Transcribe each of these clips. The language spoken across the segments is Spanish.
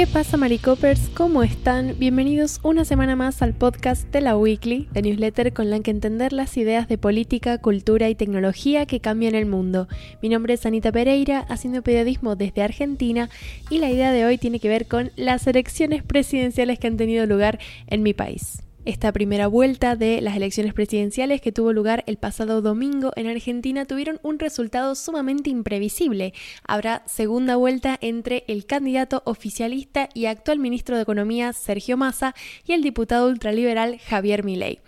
¿Qué pasa, Maricopers? ¿Cómo están? Bienvenidos una semana más al podcast de la Weekly, de newsletter con la que entender las ideas de política, cultura y tecnología que cambian el mundo. Mi nombre es Anita Pereira, haciendo periodismo desde Argentina, y la idea de hoy tiene que ver con las elecciones presidenciales que han tenido lugar en mi país esta primera vuelta de las elecciones presidenciales que tuvo lugar el pasado domingo en Argentina tuvieron un resultado sumamente imprevisible. Habrá segunda vuelta entre el candidato oficialista y actual ministro de Economía Sergio Massa y el diputado ultraliberal Javier Milei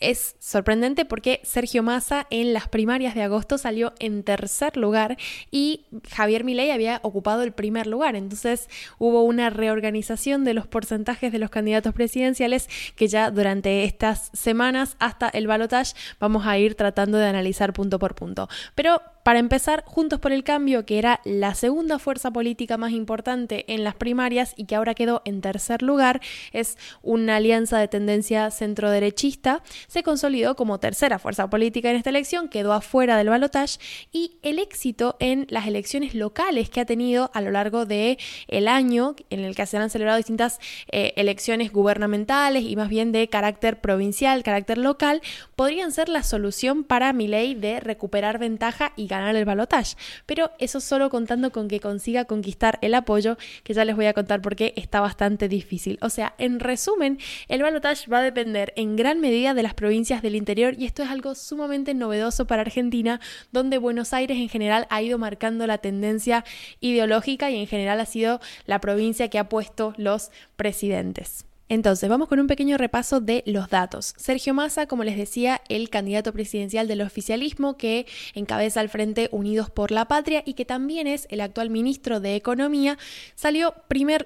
es sorprendente porque Sergio Massa en las primarias de agosto salió en tercer lugar y Javier Milei había ocupado el primer lugar. Entonces hubo una reorganización de los porcentajes de los candidatos presidenciales que ya durante estas semanas hasta el balotage vamos a ir tratando de analizar punto por punto. Pero para empezar, Juntos por el Cambio, que era la segunda fuerza política más importante en las primarias y que ahora quedó en tercer lugar, es una alianza de tendencia centroderechista, se consolidó como tercera fuerza política en esta elección, quedó afuera del balotaje y el éxito en las elecciones locales que ha tenido a lo largo el año, en el que se han celebrado distintas eh, elecciones gubernamentales y más bien de carácter provincial, carácter local, podrían ser la solución para mi ley de recuperar ventaja y ganar ganar el balotaje. Pero eso solo contando con que consiga conquistar el apoyo, que ya les voy a contar porque está bastante difícil. O sea, en resumen, el balotaje va a depender en gran medida de las provincias del interior y esto es algo sumamente novedoso para Argentina, donde Buenos Aires en general ha ido marcando la tendencia ideológica y en general ha sido la provincia que ha puesto los presidentes. Entonces, vamos con un pequeño repaso de los datos. Sergio Massa, como les decía, el candidato presidencial del oficialismo que encabeza al Frente Unidos por la Patria y que también es el actual ministro de Economía, salió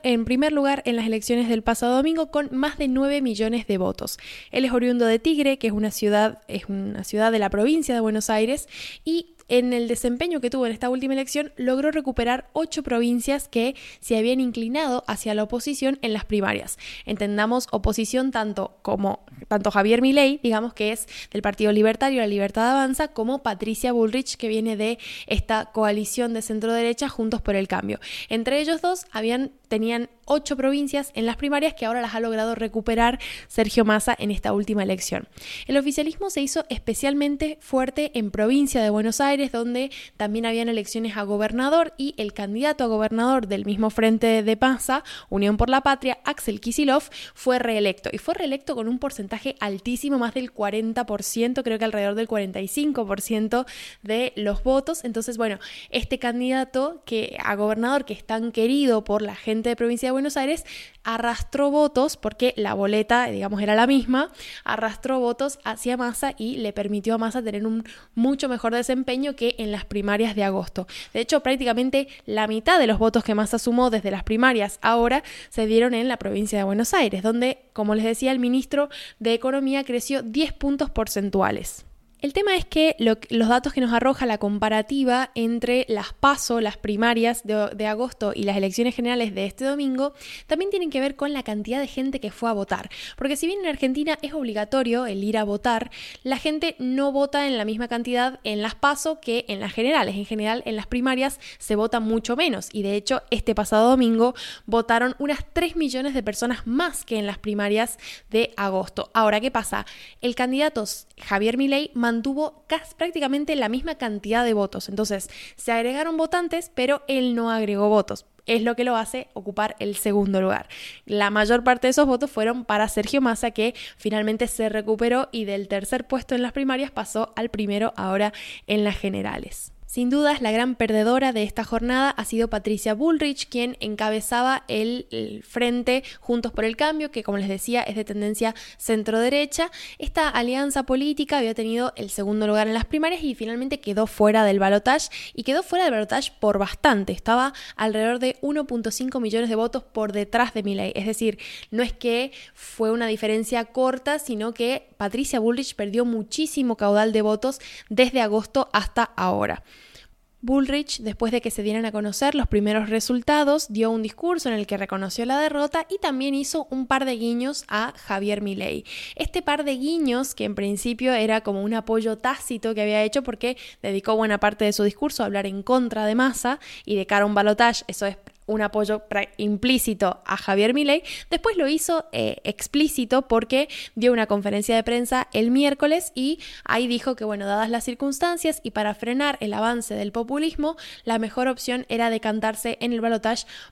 en primer lugar en las elecciones del pasado domingo con más de 9 millones de votos. Él es oriundo de Tigre, que es una ciudad, es una ciudad de la provincia de Buenos Aires, y en el desempeño que tuvo en esta última elección, logró recuperar ocho provincias que se habían inclinado hacia la oposición en las primarias. Entendamos oposición tanto como tanto Javier Milei, digamos que es del Partido Libertario, la Libertad Avanza, como Patricia Bullrich, que viene de esta coalición de centro derecha Juntos por el Cambio. Entre ellos dos habían tenían ocho provincias en las primarias que ahora las ha logrado recuperar Sergio Massa en esta última elección. El oficialismo se hizo especialmente fuerte en provincia de Buenos Aires, donde también habían elecciones a gobernador y el candidato a gobernador del mismo frente de Massa, Unión por la Patria, Axel Kisilov, fue reelecto y fue reelecto con un porcentaje altísimo, más del 40%, creo que alrededor del 45% de los votos. Entonces, bueno, este candidato que a gobernador que es tan querido por la gente de provincia de Buenos Aires arrastró votos, porque la boleta, digamos, era la misma, arrastró votos hacia Massa y le permitió a Massa tener un mucho mejor desempeño que en las primarias de agosto. De hecho, prácticamente la mitad de los votos que Massa sumó desde las primarias ahora se dieron en la provincia de Buenos Aires, donde, como les decía, el ministro de Economía creció 10 puntos porcentuales. El tema es que los datos que nos arroja la comparativa entre las PASO, las primarias de, agosto y las elecciones generales de este domingo, también tienen que ver con la cantidad de gente que fue a votar. Porque si bien en Argentina es obligatorio el ir a votar, la gente no vota en la misma cantidad en las PASO que en las generales. En general, en las primarias se vota mucho menos. Y de hecho, este pasado domingo votaron unas 3 millones de personas más que en las primarias de agosto. Ahora, ¿qué pasa? El candidato Javier Milei mantuvo casi, prácticamente la misma cantidad de votos. Entonces, se agregaron votantes, pero él no agregó votos. Es lo que lo hace ocupar el segundo lugar. La mayor parte de esos votos fueron para Sergio Massa, que finalmente se recuperó y del tercer puesto en las primarias pasó al primero ahora en las generales. Sin dudas, la gran perdedora de esta jornada ha sido Patricia Bullrich, quien encabezaba el, Frente Juntos por el Cambio, que como les decía es de tendencia centro-derecha. Esta alianza política había tenido el segundo lugar en las primarias y finalmente quedó fuera del balotaje y quedó fuera del balotaje por bastante. Estaba alrededor de 1.5 millones de votos por detrás de Milley. Es decir, no es que fue una diferencia corta, sino que Patricia Bullrich perdió muchísimo caudal de votos desde agosto hasta ahora. Bullrich, después de que se dieran a conocer los primeros resultados, dio un discurso en el que reconoció la derrota y también hizo un par de guiños a Javier Milei. Este par de guiños, que en principio era como un apoyo tácito que había hecho porque dedicó buena parte de su discurso a hablar en contra de Massa y de cara a un balotage, eso es un apoyo implícito a Javier Milei, después lo hizo eh, explícito porque dio una conferencia de prensa el miércoles y ahí dijo que, bueno, dadas las circunstancias y para frenar el avance del populismo, la mejor opción era decantarse en el balotaje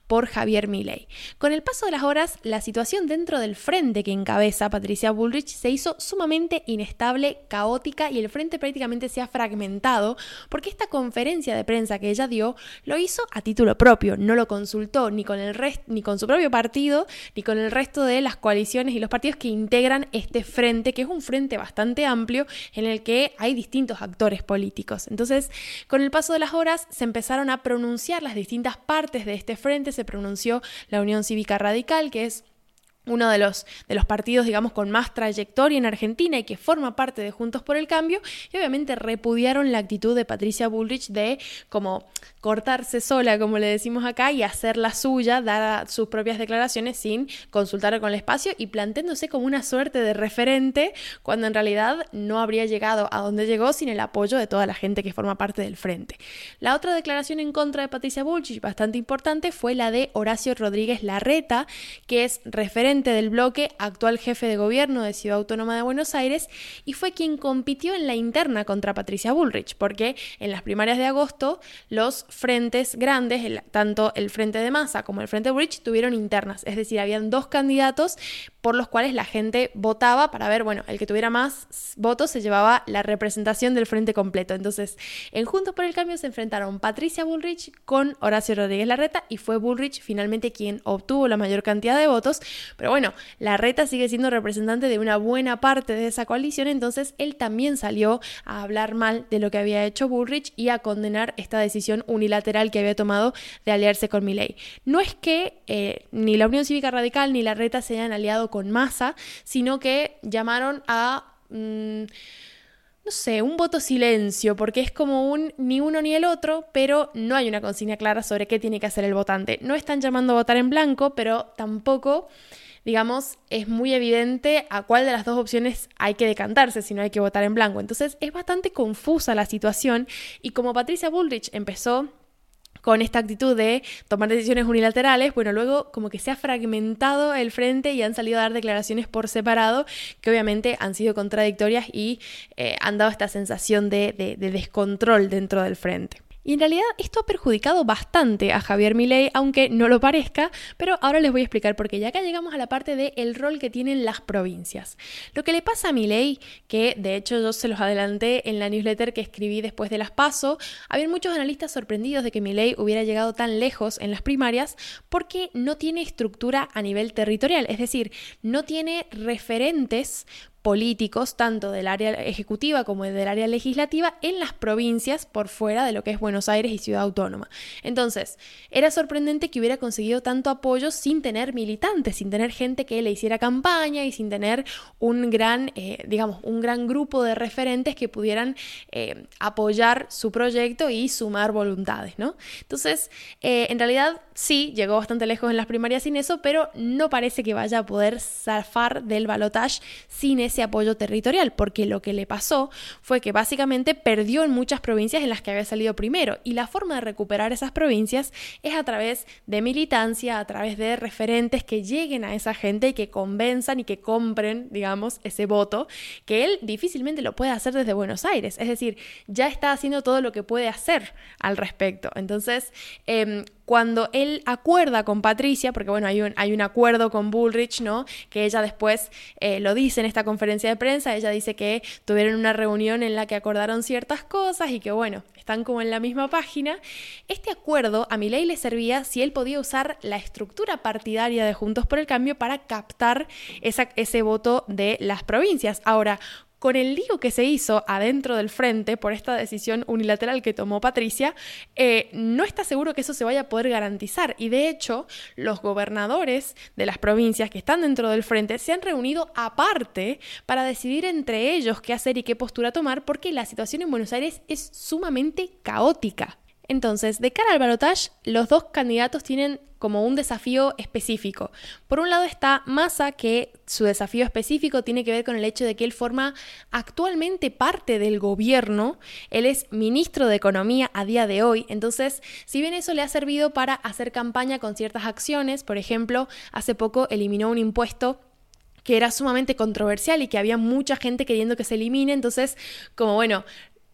por Javier Milei. Con el paso de las horas, la situación dentro del frente que encabeza Patricia Bullrich se hizo sumamente inestable, caótica y el frente prácticamente se ha fragmentado porque esta conferencia de prensa que ella dio lo hizo a título propio, no lo ni con el ni con su propio partido, ni con el resto de las coaliciones y los partidos que integran este frente, que es un frente bastante amplio en el que hay distintos actores políticos. Entonces, con el paso de las horas se empezaron a pronunciar las distintas partes de este frente, se pronunció la Unión Cívica Radical, que es uno de los, de los partidos, digamos, con más trayectoria en Argentina y que forma parte de Juntos por el Cambio, y obviamente repudiaron la actitud de Patricia Bullrich de como cortarse sola, como le decimos acá, y hacer la suya, dar sus propias declaraciones sin consultar con el espacio y planteándose como una suerte de referente cuando en realidad no habría llegado a donde llegó sin el apoyo de toda la gente que forma parte del frente. La otra declaración en contra de Patricia Bullrich, bastante importante, fue la de Horacio Rodríguez Larreta, que es referente del bloque, actual jefe de gobierno de Ciudad Autónoma de Buenos Aires, y fue quien compitió en la interna contra Patricia Bullrich, porque en las primarias de agosto los frentes grandes, tanto el Frente de Massa como el Frente Bullrich, tuvieron internas, es decir, habían dos candidatos por los cuales la gente votaba para ver, bueno, el que tuviera más votos se llevaba la representación del frente completo. Entonces, en Juntos por el Cambio se enfrentaron Patricia Bullrich con Horacio Rodríguez Larreta y fue Bullrich finalmente quien obtuvo la mayor cantidad de votos, pero bueno, la reta sigue siendo representante de una buena parte de esa coalición, entonces él también salió a hablar mal de lo que había hecho Bullrich y a condenar esta decisión unilateral que había tomado de aliarse con Milley. No es que eh, ni la Unión Cívica Radical ni la reta se hayan aliado con Massa, sino que llamaron a... Mm, no sé, un voto silencio, porque es como un ni uno ni el otro, pero no hay una consigna clara sobre qué tiene que hacer el votante. No están llamando a votar en blanco, pero tampoco digamos, es muy evidente a cuál de las dos opciones hay que decantarse si no hay que votar en blanco. Entonces es bastante confusa la situación y como Patricia Bullrich empezó con esta actitud de tomar decisiones unilaterales, bueno, luego como que se ha fragmentado el frente y han salido a dar declaraciones por separado que obviamente han sido contradictorias y eh, han dado esta sensación de descontrol dentro del frente. Y en realidad esto ha perjudicado bastante a Javier Milei, aunque no lo parezca, pero ahora les voy a explicar por qué. Ya acá llegamos a la parte del el rol que tienen las provincias. Lo que le pasa a Milei, que de hecho yo se los adelanté en la newsletter que escribí después de las PASO, había muchos analistas sorprendidos de que Milei hubiera llegado tan lejos en las primarias porque no tiene estructura a nivel territorial, es decir, no tiene referentes políticos, tanto del área ejecutiva como del área legislativa, en las provincias por fuera de lo que es Buenos Aires y Ciudad Autónoma. Entonces, era sorprendente que hubiera conseguido tanto apoyo sin tener militantes, sin tener gente que le hiciera campaña y sin tener un gran, eh, digamos, un gran grupo de referentes que pudieran eh, apoyar su proyecto y sumar voluntades, ¿no? Entonces, eh, en realidad sí, llegó bastante lejos en las primarias sin eso, pero no parece que vaya a poder zafar del balotage sin ese apoyo territorial, porque lo que le pasó fue que básicamente perdió en muchas provincias en las que había salido primero y la forma de recuperar esas provincias es a través de militancia, a través de referentes que lleguen a esa gente y que convenzan y que compren, digamos, ese voto, que él difícilmente lo puede hacer desde Buenos Aires, es decir, ya está haciendo todo lo que puede hacer al respecto. Entonces, eh, cuando él acuerda con Patricia, porque bueno, hay un, hay un acuerdo con Bullrich, ¿no? Que ella después eh, lo dice en esta conferencia de prensa, ella dice que tuvieron una reunión en la que acordaron ciertas cosas y que bueno, están como en la misma página. Este acuerdo a Milei le servía si él podía usar la estructura partidaria de Juntos por el Cambio para captar ese voto de las provincias. Ahora, con el lío que se hizo adentro del frente por esta decisión unilateral que tomó Patricia, eh, no está seguro que eso se vaya a poder garantizar. Y de hecho, los gobernadores de las provincias que están dentro del frente se han reunido aparte para decidir entre ellos qué hacer y qué postura tomar, porque la situación en Buenos Aires es sumamente caótica. Entonces, de cara al balotage, los dos candidatos tienen como un desafío específico. Por un lado está Massa, que su desafío específico tiene que ver con el hecho de que él forma actualmente parte del gobierno, él es ministro de Economía a día de hoy, entonces si bien eso le ha servido para hacer campaña con ciertas acciones, por ejemplo, hace poco eliminó un impuesto que era sumamente controversial y que había mucha gente queriendo que se elimine, entonces como bueno,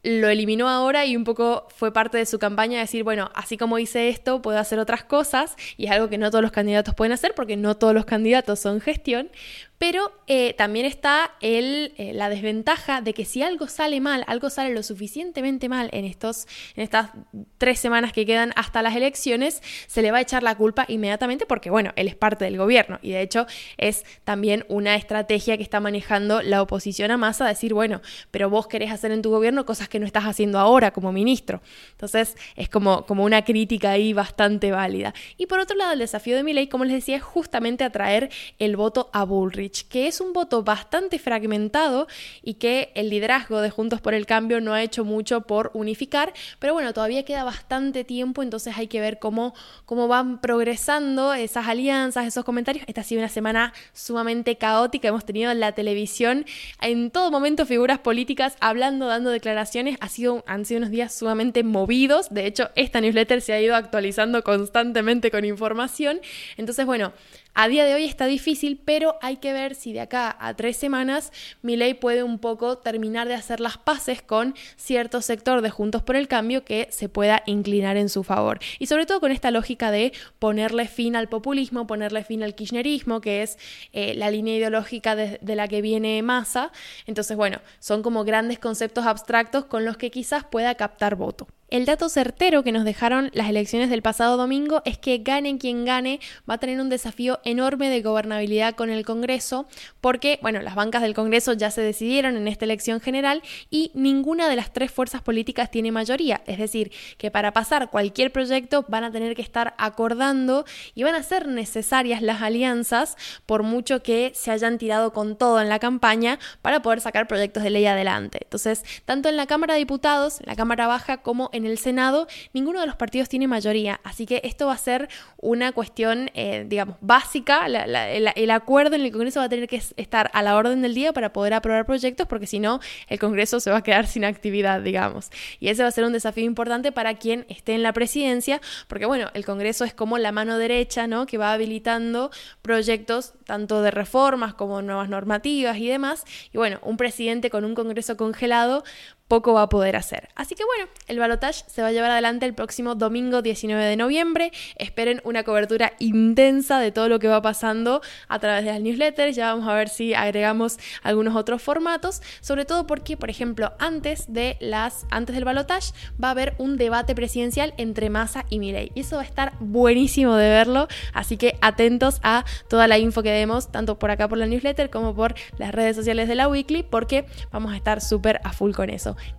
lo eliminó ahora y un poco fue parte de su campaña decir, bueno, así como hice esto, puedo hacer otras cosas y es algo que no todos los candidatos pueden hacer porque no todos los candidatos son gestión, pero eh, también está eh, la desventaja de que si algo sale mal, algo sale lo suficientemente mal en, estos, en estas tres semanas que quedan hasta las elecciones, se le va a echar la culpa inmediatamente porque, bueno, él es parte del gobierno y de hecho es también una estrategia que está manejando la oposición a Massa, decir, bueno, pero vos querés hacer en tu gobierno cosas que no estás haciendo ahora como ministro. Entonces es como, como una crítica ahí bastante válida. Y por otro lado, el desafío de mi ley, como les decía, es justamente atraer el voto a Bullrich que es un voto bastante fragmentado y que el liderazgo de Juntos por el Cambio no ha hecho mucho por unificar, pero bueno, todavía queda bastante tiempo, entonces hay que ver cómo, cómo van progresando esas alianzas, esos comentarios. Esta ha sido una semana sumamente caótica, hemos tenido en la televisión en todo momento figuras políticas hablando, dando declaraciones, ha sido, han sido unos días sumamente movidos, de hecho esta newsletter se ha ido actualizando constantemente con información, entonces bueno, a día de hoy está difícil, pero hay que ver si de acá a tres semanas ley puede un poco terminar de hacer las paces con cierto sector de Juntos por el Cambio que se pueda inclinar en su favor. Y sobre todo con esta lógica de ponerle fin al populismo, ponerle fin al kirchnerismo, que es eh, la línea ideológica de, de la que viene Massa. Entonces, bueno, son como grandes conceptos abstractos con los que quizás pueda captar voto. El dato certero que nos dejaron las elecciones del pasado domingo es que gane quien gane va a tener un desafío enorme de gobernabilidad con el Congreso porque, bueno, las bancas del Congreso ya se decidieron en esta elección general y ninguna de las tres fuerzas políticas tiene mayoría. Es decir, que para pasar cualquier proyecto van a tener que estar acordando y van a ser necesarias las alianzas por mucho que se hayan tirado con todo en la campaña para poder sacar proyectos de ley adelante. Entonces, tanto en la Cámara de Diputados, la Cámara Baja, como en el Senado, ninguno de los partidos tiene mayoría, así que esto va a ser una cuestión, eh, digamos, básica. el, acuerdo en el Congreso va a tener que estar a la orden del día para poder aprobar proyectos, porque si no, el Congreso se va a quedar sin actividad, digamos. Y ese va a ser un desafío importante para quien esté en la presidencia, porque bueno, el Congreso es como la mano derecha, ¿no? Que va habilitando proyectos tanto de reformas como nuevas normativas y demás. Y bueno, un presidente con un Congreso congelado poco va a poder hacer. Así que bueno, el balotage se va a llevar adelante el próximo domingo 19 de noviembre. Esperen una cobertura intensa de todo lo que va pasando a través de las newsletters. Ya vamos a ver si agregamos algunos otros formatos, sobre todo porque, por ejemplo, antes de las antes del balotage va a haber un debate presidencial entre Massa y Milei y eso va a estar buenísimo de verlo, así que atentos a toda la info que demos tanto por acá por la newsletter como por las redes sociales de la Weekly porque vamos a estar súper a full con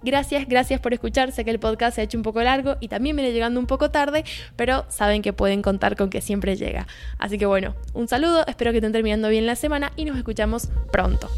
Gracias, gracias por escuchar. Sé que el podcast se ha hecho un poco largo y también viene llegando un poco tarde, pero saben que pueden contar con que siempre llega. Así que bueno, un saludo, espero que estén terminando bien la semana y nos escuchamos pronto.